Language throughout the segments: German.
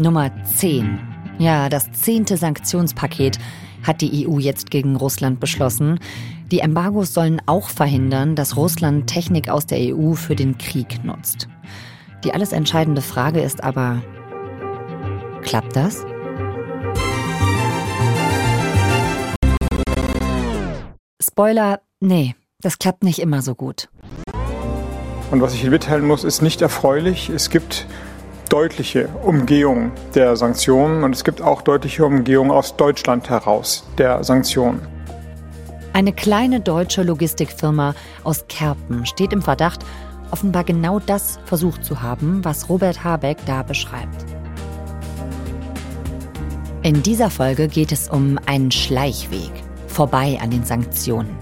Nummer 10. Ja, das zehnte Sanktionspaket hat die EU jetzt gegen Russland beschlossen. Die Embargos sollen auch verhindern, dass Russland Technik aus der EU für den Krieg nutzt. Die alles entscheidende Frage ist aber, klappt das? Spoiler, nee, das klappt nicht immer so gut. Und was ich Ihnen mitteilen muss, ist nicht erfreulich. Es gibt deutliche Umgehung der Sanktionen und es gibt auch deutliche Umgehung aus Deutschland heraus der Sanktionen. Eine kleine deutsche Logistikfirma aus Kerpen steht im Verdacht, offenbar genau das versucht zu haben, was Robert Habeck da beschreibt. In dieser Folge geht es um einen Schleichweg vorbei an den Sanktionen.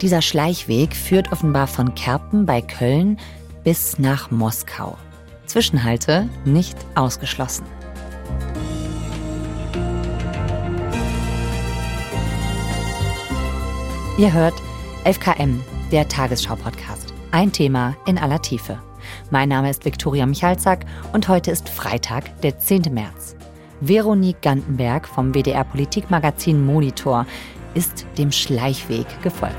Dieser Schleichweg führt offenbar von Kerpen bei Köln bis nach Moskau. Zwischenhalte nicht ausgeschlossen. Ihr hört 11KM, der Tagesschau-Podcast. Ein Thema in aller Tiefe. Mein Name ist Viktoria Michalzack und heute ist Freitag, der 10. März. Veronique Gantenberg vom WDR Politikmagazin Monitor ist dem Schleichweg gefolgt.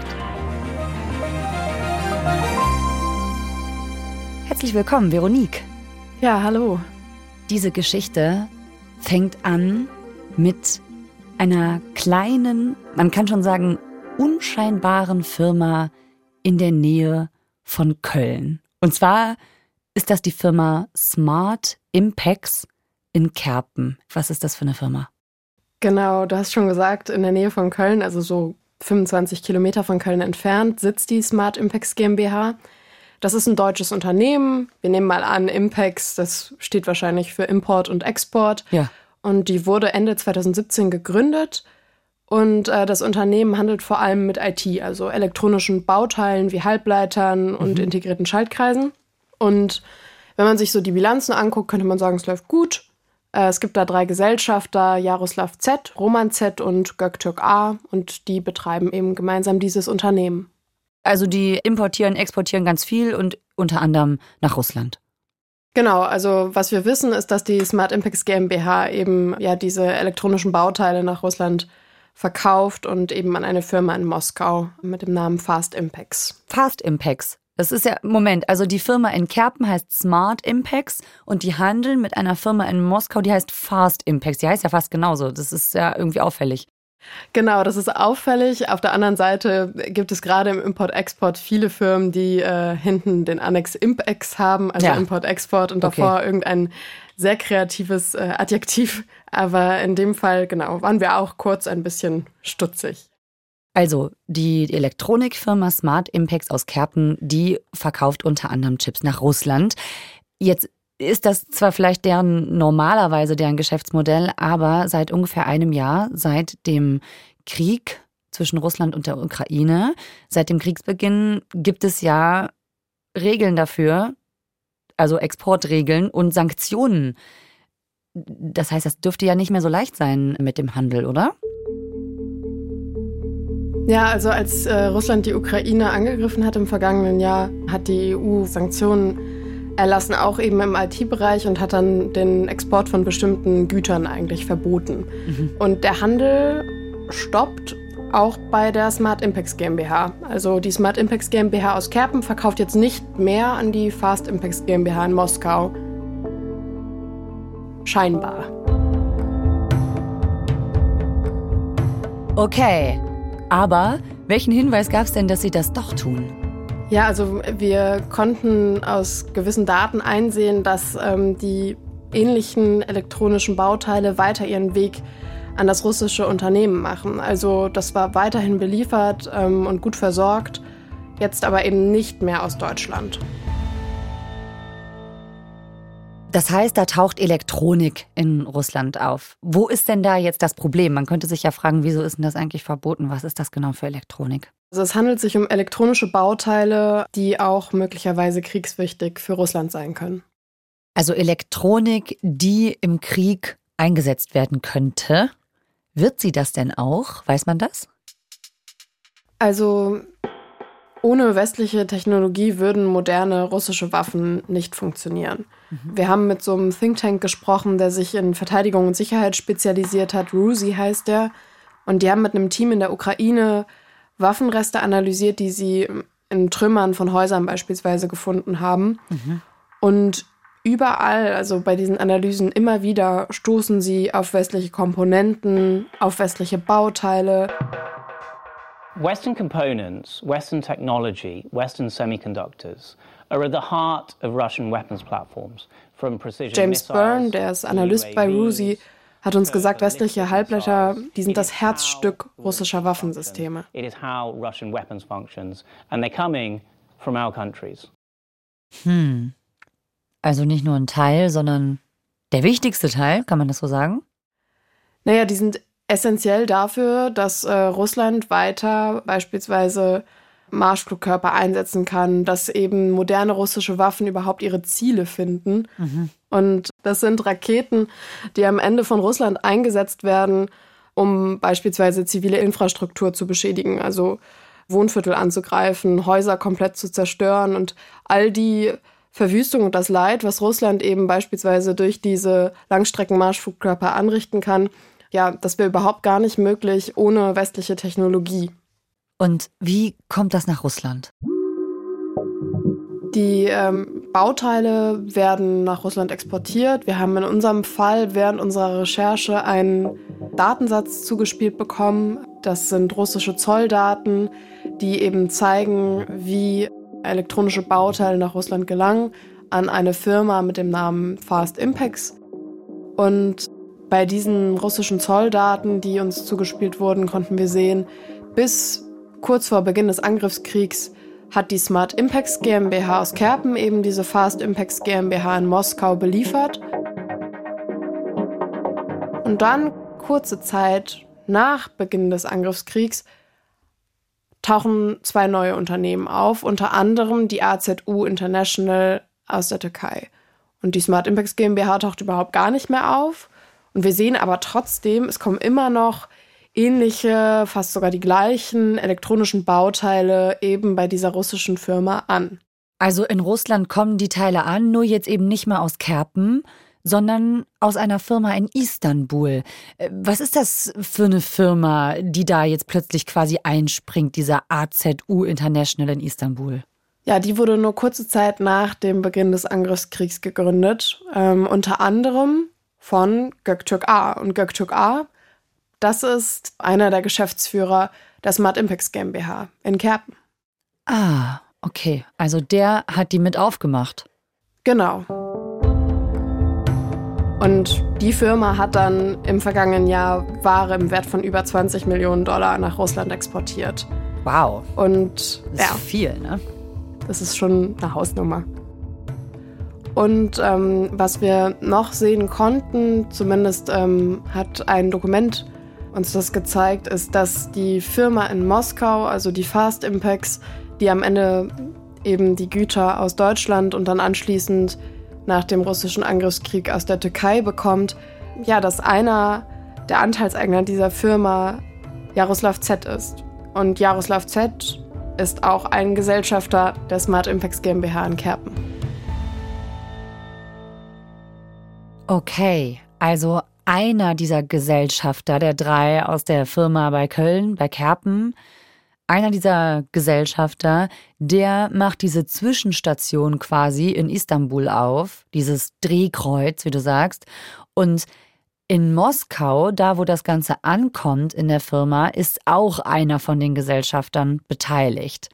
Herzlich willkommen, Veronique. Ja, hallo. Diese Geschichte fängt an mit einer kleinen, man kann schon sagen, unscheinbaren Firma in der Nähe von Köln. Und zwar ist das die Firma Smart Impex in Kerpen. Was ist das für eine Firma? Genau, du hast schon gesagt, in der Nähe von Köln, also so 25 Kilometer von Köln entfernt, sitzt die Smart Impex GmbH. Das ist ein deutsches Unternehmen. Wir nehmen mal an, Impex, das steht wahrscheinlich für Import und Export. Ja. Und die wurde Ende 2017 gegründet. Und äh, das Unternehmen handelt vor allem mit IT, also elektronischen Bauteilen wie Halbleitern mhm. und integrierten Schaltkreisen. Und wenn man sich so die Bilanzen anguckt, könnte man sagen, es läuft gut. Äh, es gibt da drei Gesellschafter, Jaroslav Z, Roman Z und Göktürk A. Und die betreiben eben gemeinsam dieses Unternehmen. Also die importieren, exportieren ganz viel und unter anderem nach Russland. Genau, also was wir wissen, ist, dass die Smart Impacts GmbH eben ja diese elektronischen Bauteile nach Russland verkauft und eben an eine Firma in Moskau mit dem Namen Fast Impacts. Fast Impacts. Das ist ja, Moment, also die Firma in Kerpen heißt Smart Impacts und die handeln mit einer Firma in Moskau, die heißt Fast Impacts. Die heißt ja fast genauso. Das ist ja irgendwie auffällig. Genau, das ist auffällig. Auf der anderen Seite gibt es gerade im Import-Export viele Firmen, die äh, hinten den Annex Impex haben, also ja. Import-Export und davor okay. irgendein sehr kreatives äh, Adjektiv. Aber in dem Fall, genau, waren wir auch kurz ein bisschen stutzig. Also die Elektronikfirma Smart Impex aus Kerpen, die verkauft unter anderem Chips nach Russland. Jetzt ist das zwar vielleicht deren normalerweise deren Geschäftsmodell, aber seit ungefähr einem Jahr, seit dem Krieg zwischen Russland und der Ukraine, seit dem Kriegsbeginn gibt es ja Regeln dafür, also Exportregeln und Sanktionen. Das heißt, das dürfte ja nicht mehr so leicht sein mit dem Handel, oder? Ja, also als äh, Russland die Ukraine angegriffen hat im vergangenen Jahr, hat die EU Sanktionen erlassen, auch eben im IT-Bereich und hat dann den Export von bestimmten Gütern eigentlich verboten. Mhm. Und der Handel stoppt auch bei der Smart Impacts GmbH. Also die Smart Impacts GmbH aus Kerpen verkauft jetzt nicht mehr an die Fast Impacts GmbH in Moskau. Scheinbar. Okay, aber welchen Hinweis gab es denn, dass sie das doch tun? Ja, also wir konnten aus gewissen Daten einsehen, dass ähm, die ähnlichen elektronischen Bauteile weiter ihren Weg an das russische Unternehmen machen. Also das war weiterhin beliefert ähm, und gut versorgt, jetzt aber eben nicht mehr aus Deutschland. Das heißt, da taucht Elektronik in Russland auf. Wo ist denn da jetzt das Problem? Man könnte sich ja fragen, wieso ist denn das eigentlich verboten? Was ist das genau für Elektronik? Also es handelt sich um elektronische Bauteile, die auch möglicherweise kriegswichtig für Russland sein können. Also Elektronik, die im Krieg eingesetzt werden könnte. Wird sie das denn auch? Weiß man das? Also ohne westliche Technologie würden moderne russische Waffen nicht funktionieren. Mhm. Wir haben mit so einem Think Tank gesprochen, der sich in Verteidigung und Sicherheit spezialisiert hat. RUSI heißt der. Und die haben mit einem Team in der Ukraine Waffenreste analysiert, die sie in Trümmern von Häusern beispielsweise gefunden haben. Mhm. Und überall, also bei diesen Analysen immer wieder, stoßen sie auf westliche Komponenten, auf westliche Bauteile. Western components, Western technology, Western semiconductors are at the heart of Russian weapons platforms. From precision James Byrne, der ist Analyst bei RUSI, hat uns gesagt, westliche Halbblätter, die sind das Herzstück russischer Waffensysteme. It is how Russian weapons functions and they're coming from our countries. Hm. Also nicht nur ein Teil, sondern der wichtigste Teil, kann man das so sagen? Naja, die sind essentiell dafür, dass äh, Russland weiter beispielsweise Marschflugkörper einsetzen kann, dass eben moderne russische Waffen überhaupt ihre Ziele finden. Mhm. Und das sind Raketen, die am Ende von Russland eingesetzt werden, um beispielsweise zivile Infrastruktur zu beschädigen, also Wohnviertel anzugreifen, Häuser komplett zu zerstören und all die Verwüstung und das Leid, was Russland eben beispielsweise durch diese Langstreckenmarschflugkörper anrichten kann, ja, das wäre überhaupt gar nicht möglich ohne westliche Technologie. Und wie kommt das nach Russland? Die ähm, Bauteile werden nach Russland exportiert. Wir haben in unserem Fall während unserer Recherche einen Datensatz zugespielt bekommen. Das sind russische Zolldaten, die eben zeigen, wie elektronische Bauteile nach Russland gelangen an eine Firma mit dem Namen Fast Impex. Und bei diesen russischen Zolldaten, die uns zugespielt wurden, konnten wir sehen, bis kurz vor Beginn des Angriffskriegs hat die Smart Impacts GmbH aus Kerpen eben diese Fast Impacts GmbH in Moskau beliefert. Und dann, kurze Zeit nach Beginn des Angriffskriegs, tauchen zwei neue Unternehmen auf, unter anderem die AZU International aus der Türkei. Und die Smart Impacts GmbH taucht überhaupt gar nicht mehr auf. Und wir sehen aber trotzdem, es kommen immer noch ähnliche, fast sogar die gleichen elektronischen Bauteile eben bei dieser russischen Firma an. Also in Russland kommen die Teile an, nur jetzt eben nicht mehr aus Kerpen, sondern aus einer Firma in Istanbul. Äh, was ist das für eine Firma, die da jetzt plötzlich quasi einspringt, dieser AZU International in Istanbul? Ja, die wurde nur kurze Zeit nach dem Beginn des Angriffskriegs gegründet, ähm, unter anderem von Göktürk A. Und Göktürk A das ist einer der Geschäftsführer der Smart Impacts GmbH in Kerpen. Ah, okay. Also der hat die mit aufgemacht. Genau. Und die Firma hat dann im vergangenen Jahr Ware im Wert von über 20 Millionen Dollar nach Russland exportiert. Wow. Und das ist ja, viel, ne? Das ist schon eine Hausnummer. Und ähm, was wir noch sehen konnten, zumindest ähm, hat ein Dokument uns das gezeigt, ist, dass die Firma in Moskau, also die Fast Impacts, die am Ende eben die Güter aus Deutschland und dann anschließend nach dem russischen Angriffskrieg aus der Türkei bekommt, ja, dass einer der Anteilseigner dieser Firma Jaroslav Z ist. Und Jaroslav Z ist auch ein Gesellschafter der Smart Impacts GmbH in Kerpen. Okay, also einer dieser Gesellschafter, der drei aus der Firma bei Köln, bei Kerpen, einer dieser Gesellschafter, der macht diese Zwischenstation quasi in Istanbul auf, dieses Drehkreuz, wie du sagst. Und in Moskau, da wo das Ganze ankommt in der Firma, ist auch einer von den Gesellschaftern beteiligt.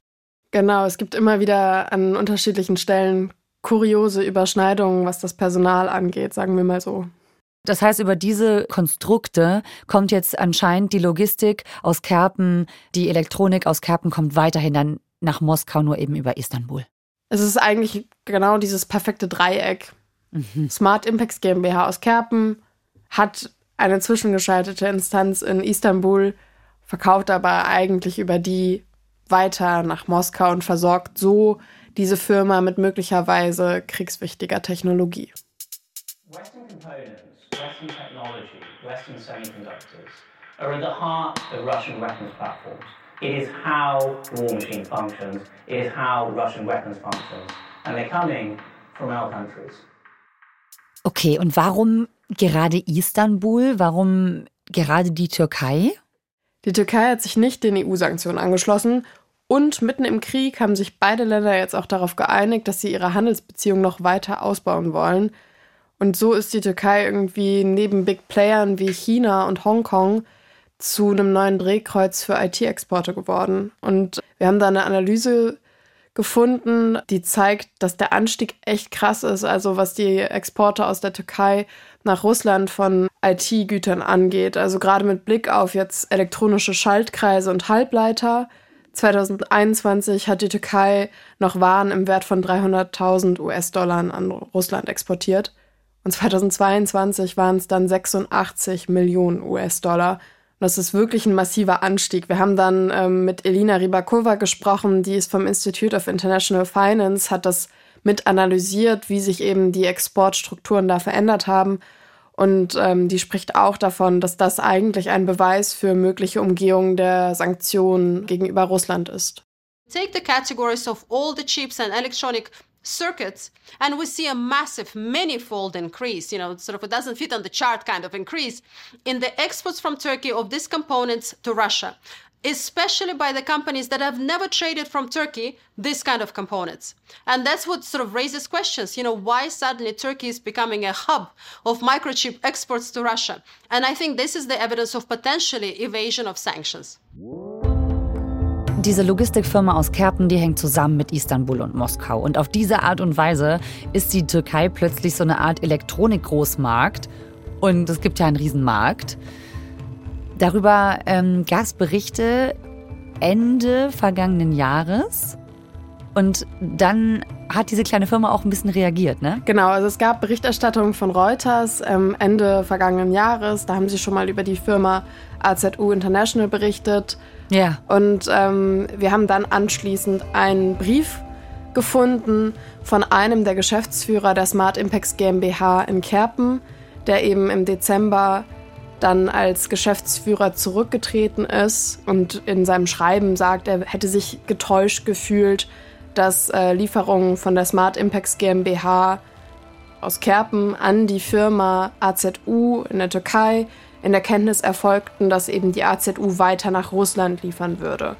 Genau, es gibt immer wieder an unterschiedlichen Stellen kuriose Überschneidungen, was das Personal angeht, sagen wir mal so. Das heißt, über diese Konstrukte kommt jetzt anscheinend die Logistik aus Kerpen, die Elektronik aus Kerpen kommt weiterhin dann nach Moskau, nur eben über Istanbul. Es ist eigentlich genau dieses perfekte Dreieck. Mhm. Smart Impacts GmbH aus Kerpen hat eine zwischengeschaltete Instanz in Istanbul, verkauft aber eigentlich über die weiter nach Moskau und versorgt so diese Firma mit möglicherweise kriegswichtiger Technologie. Western Components Western technology, Western semiconductors, are at the heart of Russian weapons platforms. It is how the war machine functions. It is how Russian weapons functions. And they're coming from our countries. Okay, und warum gerade Istanbul? Warum gerade die Türkei? Die Türkei hat sich nicht den EU-Sanktionen angeschlossen und mitten im Krieg haben sich beide Länder jetzt auch darauf geeinigt, dass sie ihre Handelsbeziehungen noch weiter ausbauen wollen. Und so ist die Türkei irgendwie neben Big Playern wie China und Hongkong zu einem neuen Drehkreuz für IT-Exporte geworden. Und wir haben da eine Analyse gefunden, die zeigt, dass der Anstieg echt krass ist. Also was die Exporte aus der Türkei nach Russland von IT-Gütern angeht. Also gerade mit Blick auf jetzt elektronische Schaltkreise und Halbleiter. 2021 hat die Türkei noch Waren im Wert von 300.000 US-Dollar an Russland exportiert. Und 2022 waren es dann 86 Millionen US-Dollar. Das ist wirklich ein massiver Anstieg. Wir haben dann ähm, mit Elina Rybakova gesprochen, die ist vom Institute of International Finance, hat das mit analysiert, wie sich eben die Exportstrukturen da verändert haben. Und ähm, die spricht auch davon, dass das eigentlich ein Beweis für mögliche Umgehung der Sanktionen gegenüber Russland ist. Take the categories of all the chips and electronic circuits and we see a massive manifold increase you know sort of it doesn't fit on the chart kind of increase in the exports from turkey of these components to russia especially by the companies that have never traded from turkey this kind of components. And that's what sort of raises questions you know why suddenly turkey is becoming a hub of microchip exports to russia? And i think this is the evidence of potentially evasion of sanctions Diese Logistikfirma aus Kerpen, die hängt zusammen mit Istanbul und Moskau. Und auf diese Art und Weise ist die Türkei plötzlich so eine Art Elektronikgroßmarkt. Und es gibt ja einen Riesenmarkt. Darüber ähm, gab es Berichte Ende vergangenen Jahres. Und dann hat diese kleine Firma auch ein bisschen reagiert, ne? Genau, also es gab Berichterstattung von Reuters ähm, Ende vergangenen Jahres. Da haben sie schon mal über die Firma AZU International berichtet. Ja. Und ähm, wir haben dann anschließend einen Brief gefunden von einem der Geschäftsführer der Smart Impacts GmbH in Kerpen, der eben im Dezember dann als Geschäftsführer zurückgetreten ist und in seinem Schreiben sagt, er hätte sich getäuscht gefühlt, dass äh, Lieferungen von der Smart Impacts GmbH aus Kerpen an die Firma AZU in der Türkei in der Kenntnis erfolgten, dass eben die AZU weiter nach Russland liefern würde.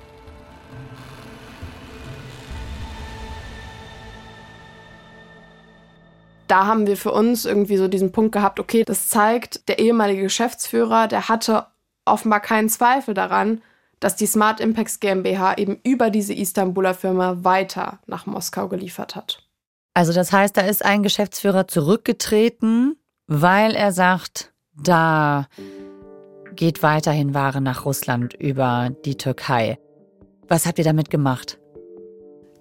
Da haben wir für uns irgendwie so diesen Punkt gehabt, okay, das zeigt, der ehemalige Geschäftsführer, der hatte offenbar keinen Zweifel daran, dass die Smart Impacts GmbH eben über diese Istanbuler Firma weiter nach Moskau geliefert hat. Also das heißt, da ist ein Geschäftsführer zurückgetreten, weil er sagt, da geht weiterhin Ware nach Russland über die Türkei. Was habt ihr damit gemacht?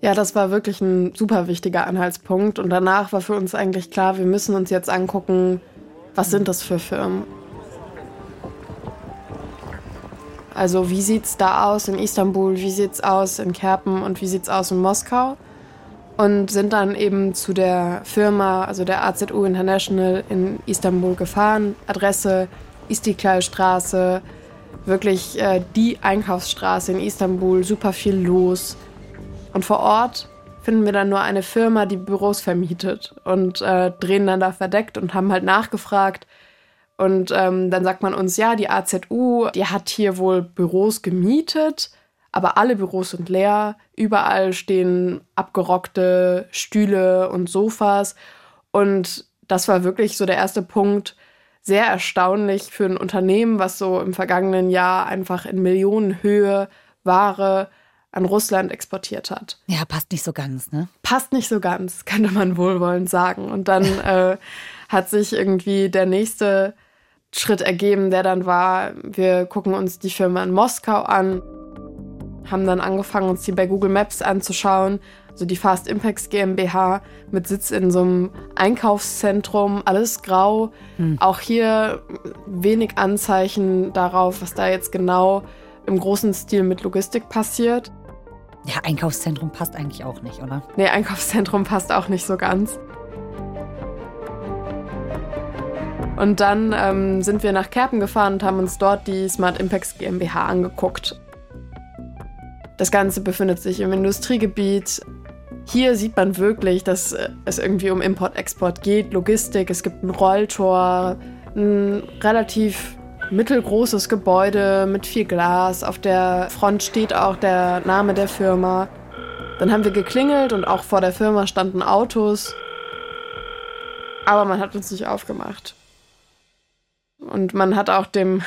Ja, das war wirklich ein super wichtiger Anhaltspunkt. Und danach war für uns eigentlich klar, wir müssen uns jetzt angucken, was sind das für Firmen? Also wie sieht es da aus in Istanbul, wie sieht es aus in Kerpen und wie sieht es aus in Moskau? und sind dann eben zu der Firma, also der AZU International in Istanbul gefahren. Adresse Istiklal-Straße, wirklich äh, die Einkaufsstraße in Istanbul, super viel los. Und vor Ort finden wir dann nur eine Firma, die Büros vermietet und äh, drehen dann da verdeckt und haben halt nachgefragt. Und ähm, dann sagt man uns, ja, die AZU, die hat hier wohl Büros gemietet aber alle Büros sind leer, überall stehen abgerockte Stühle und Sofas und das war wirklich so der erste Punkt, sehr erstaunlich für ein Unternehmen, was so im vergangenen Jahr einfach in Millionenhöhe Ware an Russland exportiert hat. Ja, passt nicht so ganz, ne? Passt nicht so ganz, könnte man wohlwollend sagen. Und dann äh, hat sich irgendwie der nächste Schritt ergeben, der dann war, wir gucken uns die Firma in Moskau an haben dann angefangen, uns die bei Google Maps anzuschauen. Also die Fast Impacts GmbH mit Sitz in so einem Einkaufszentrum, alles grau. Hm. Auch hier wenig Anzeichen darauf, was da jetzt genau im großen Stil mit Logistik passiert. Ja, Einkaufszentrum passt eigentlich auch nicht, oder? Nee, Einkaufszentrum passt auch nicht so ganz. Und dann ähm, sind wir nach Kerpen gefahren und haben uns dort die Smart Impacts GmbH angeguckt. Das Ganze befindet sich im Industriegebiet. Hier sieht man wirklich, dass es irgendwie um Import-Export geht, Logistik. Es gibt ein Rolltor, ein relativ mittelgroßes Gebäude mit viel Glas. Auf der Front steht auch der Name der Firma. Dann haben wir geklingelt und auch vor der Firma standen Autos. Aber man hat uns nicht aufgemacht. Und man hat auch dem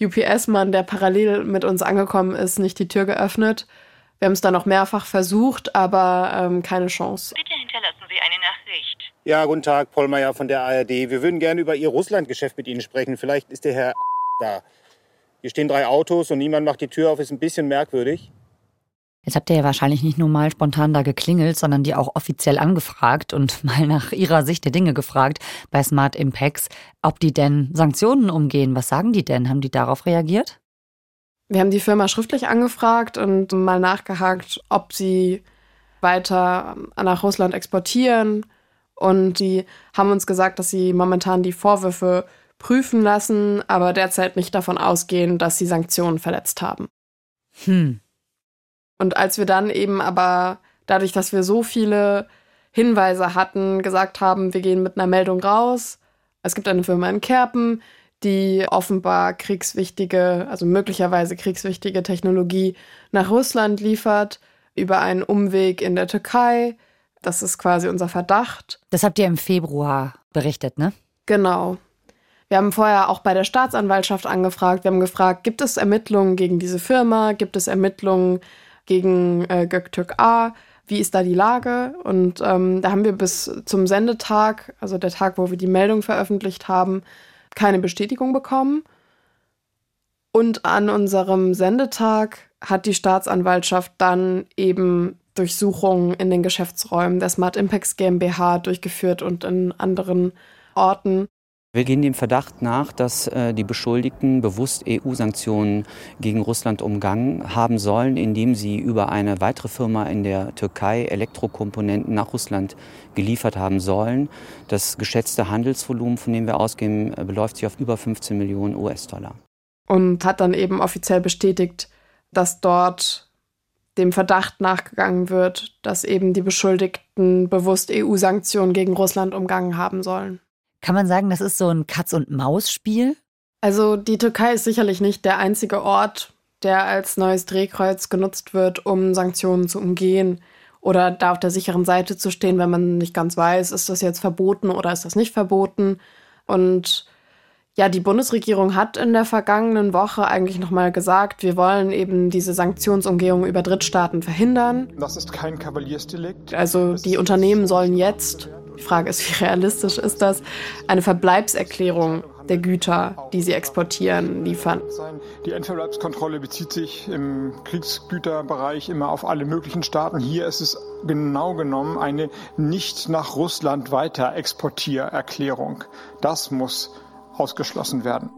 UPS-Mann, der parallel mit uns angekommen ist, nicht die Tür geöffnet. Wir haben es dann noch mehrfach versucht, aber ähm, keine Chance. Bitte hinterlassen Sie eine Nachricht. Ja, guten Tag, Pollmeier von der ARD. Wir würden gerne über Ihr Russlandgeschäft mit Ihnen sprechen. Vielleicht ist der Herr da. Hier stehen drei Autos und niemand macht die Tür auf. Ist ein bisschen merkwürdig. Jetzt habt ihr ja wahrscheinlich nicht nur mal spontan da geklingelt, sondern die auch offiziell angefragt und mal nach ihrer Sicht der Dinge gefragt bei Smart Impacts, ob die denn Sanktionen umgehen. Was sagen die denn? Haben die darauf reagiert? Wir haben die Firma schriftlich angefragt und mal nachgehakt, ob sie weiter nach Russland exportieren. Und die haben uns gesagt, dass sie momentan die Vorwürfe prüfen lassen, aber derzeit nicht davon ausgehen, dass sie Sanktionen verletzt haben. Hm. Und als wir dann eben aber dadurch, dass wir so viele Hinweise hatten, gesagt haben, wir gehen mit einer Meldung raus. Es gibt eine Firma in Kerpen, die offenbar kriegswichtige, also möglicherweise kriegswichtige Technologie nach Russland liefert, über einen Umweg in der Türkei. Das ist quasi unser Verdacht. Das habt ihr im Februar berichtet, ne? Genau. Wir haben vorher auch bei der Staatsanwaltschaft angefragt. Wir haben gefragt, gibt es Ermittlungen gegen diese Firma? Gibt es Ermittlungen gegen äh, Göktürk A. Wie ist da die Lage? Und ähm, da haben wir bis zum Sendetag, also der Tag, wo wir die Meldung veröffentlicht haben, keine Bestätigung bekommen. Und an unserem Sendetag hat die Staatsanwaltschaft dann eben Durchsuchungen in den Geschäftsräumen der Smart Impacts GmbH durchgeführt und in anderen Orten. Wir gehen dem Verdacht nach, dass äh, die Beschuldigten bewusst EU-Sanktionen gegen Russland umgangen haben sollen, indem sie über eine weitere Firma in der Türkei Elektrokomponenten nach Russland geliefert haben sollen. Das geschätzte Handelsvolumen, von dem wir ausgehen, äh, beläuft sich auf über 15 Millionen US-Dollar. Und hat dann eben offiziell bestätigt, dass dort dem Verdacht nachgegangen wird, dass eben die Beschuldigten bewusst EU-Sanktionen gegen Russland umgangen haben sollen. Kann man sagen, das ist so ein Katz-und-Maus-Spiel? Also die Türkei ist sicherlich nicht der einzige Ort, der als neues Drehkreuz genutzt wird, um Sanktionen zu umgehen oder da auf der sicheren Seite zu stehen, wenn man nicht ganz weiß, ist das jetzt verboten oder ist das nicht verboten. Und ja, die Bundesregierung hat in der vergangenen Woche eigentlich nochmal gesagt, wir wollen eben diese Sanktionsumgehung über Drittstaaten verhindern. Das ist kein Kavaliersdelikt. Also die Unternehmen sollen jetzt die Frage ist, wie realistisch ist das? Eine Verbleibserklärung der Güter, die sie exportieren, liefern. Die Endverbleibskontrolle bezieht sich im Kriegsgüterbereich immer auf alle möglichen Staaten. Hier ist es genau genommen eine nicht nach Russland weiter Exportiererklärung. Das muss ausgeschlossen werden.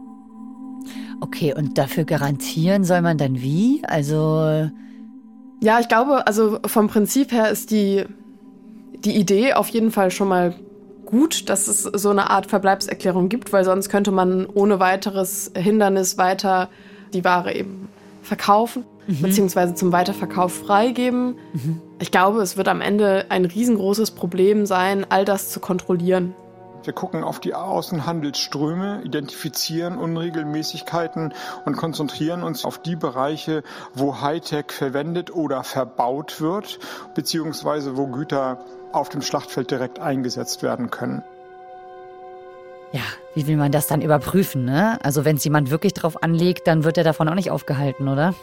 Okay, und dafür garantieren soll man dann wie? Also. Ja, ich glaube, also vom Prinzip her ist die die Idee auf jeden Fall schon mal gut, dass es so eine Art Verbleibserklärung gibt, weil sonst könnte man ohne weiteres Hindernis weiter die Ware eben verkaufen, mhm. beziehungsweise zum Weiterverkauf freigeben. Mhm. Ich glaube, es wird am Ende ein riesengroßes Problem sein, all das zu kontrollieren. Wir gucken auf die Außenhandelsströme, identifizieren Unregelmäßigkeiten und konzentrieren uns auf die Bereiche, wo Hightech verwendet oder verbaut wird, beziehungsweise wo Güter auf dem Schlachtfeld direkt eingesetzt werden können. Ja, wie will man das dann überprüfen, ne? Also wenn es jemand wirklich drauf anlegt, dann wird er davon auch nicht aufgehalten, oder?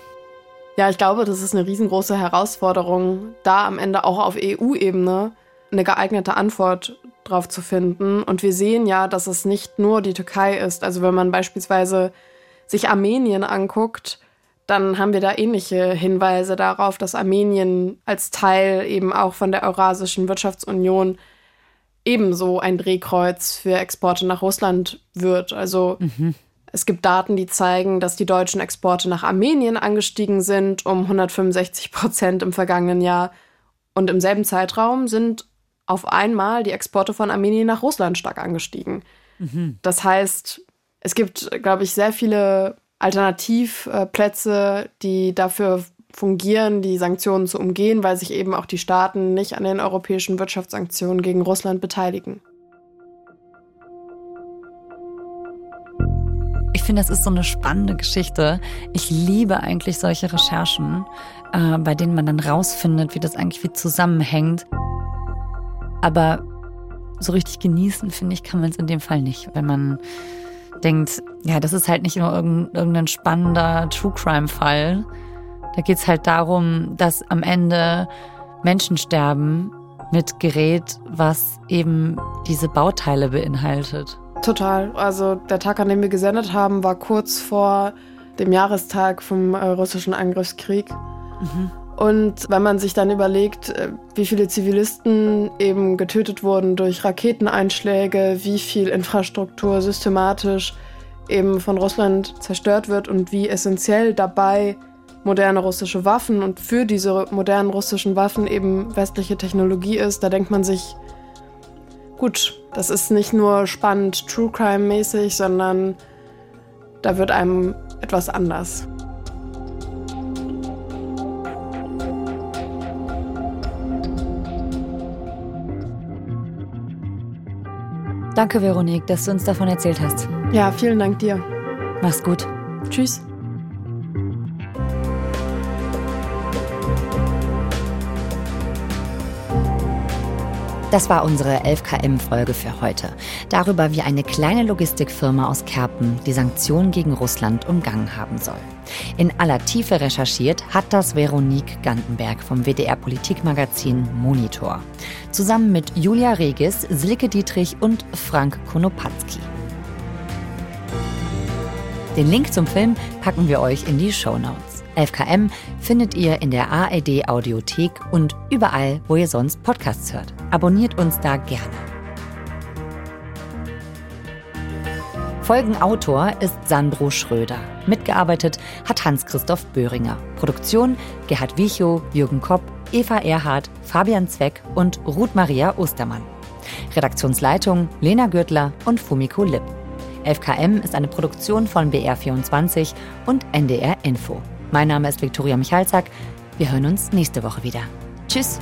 Ja, ich glaube, das ist eine riesengroße Herausforderung, da am Ende auch auf EU-Ebene eine geeignete Antwort drauf zu finden. Und wir sehen ja, dass es nicht nur die Türkei ist. Also wenn man beispielsweise sich Armenien anguckt, dann haben wir da ähnliche Hinweise darauf, dass Armenien als Teil eben auch von der Eurasischen Wirtschaftsunion ebenso ein Drehkreuz für Exporte nach Russland wird. Also mhm. es gibt Daten, die zeigen, dass die deutschen Exporte nach Armenien angestiegen sind um 165 Prozent im vergangenen Jahr. Und im selben Zeitraum sind auf einmal die Exporte von Armenien nach Russland stark angestiegen. Mhm. Das heißt, es gibt, glaube ich, sehr viele Alternativplätze, die dafür fungieren, die Sanktionen zu umgehen, weil sich eben auch die Staaten nicht an den europäischen Wirtschaftssanktionen gegen Russland beteiligen. Ich finde, das ist so eine spannende Geschichte. Ich liebe eigentlich solche Recherchen, äh, bei denen man dann rausfindet, wie das eigentlich wie zusammenhängt. Aber so richtig genießen, finde ich, kann man es in dem Fall nicht, wenn man denkt, ja, das ist halt nicht nur irgendein spannender True Crime-Fall. Da geht es halt darum, dass am Ende Menschen sterben mit Gerät, was eben diese Bauteile beinhaltet. Total. Also der Tag, an dem wir gesendet haben, war kurz vor dem Jahrestag vom äh, russischen Angriffskrieg. Mhm. Und wenn man sich dann überlegt, äh, wie viele Zivilisten eben getötet wurden durch Raketeneinschläge, wie viel Infrastruktur systematisch eben von Russland zerstört wird und wie essentiell dabei moderne russische Waffen und für diese modernen russischen Waffen eben westliche Technologie ist, da denkt man sich, gut, das ist nicht nur spannend True Crime mäßig, sondern da wird einem etwas anders. Danke, Veronique, dass du uns davon erzählt hast. Ja, vielen Dank dir. Mach's gut. Tschüss. Das war unsere 11KM-Folge für heute. Darüber, wie eine kleine Logistikfirma aus Kerpen die Sanktionen gegen Russland umgangen haben soll. In aller Tiefe recherchiert hat das Veronique Gantenberg vom WDR Politikmagazin Monitor. Zusammen mit Julia Regis, Silke Dietrich und Frank Konopatzki. Den Link zum Film packen wir euch in die Show Notes. 11KM findet ihr in der ARD Audiothek und überall, wo ihr sonst Podcasts hört. Abonniert uns da gerne. Folgenautor ist Sandro Schröder. Mitgearbeitet hat Hans-Christoph Böhringer. Produktion Gerhard Wichow, Jürgen Kopp, Eva Erhardt, Fabian Zweck und Ruth Maria Ostermann. Redaktionsleitung Lena Gürtler und Fumiko Lipp. 11KM ist eine Produktion von BR24 und NDR Info. Mein Name ist Viktoria Michalzack. Wir hören uns nächste Woche wieder. Tschüss.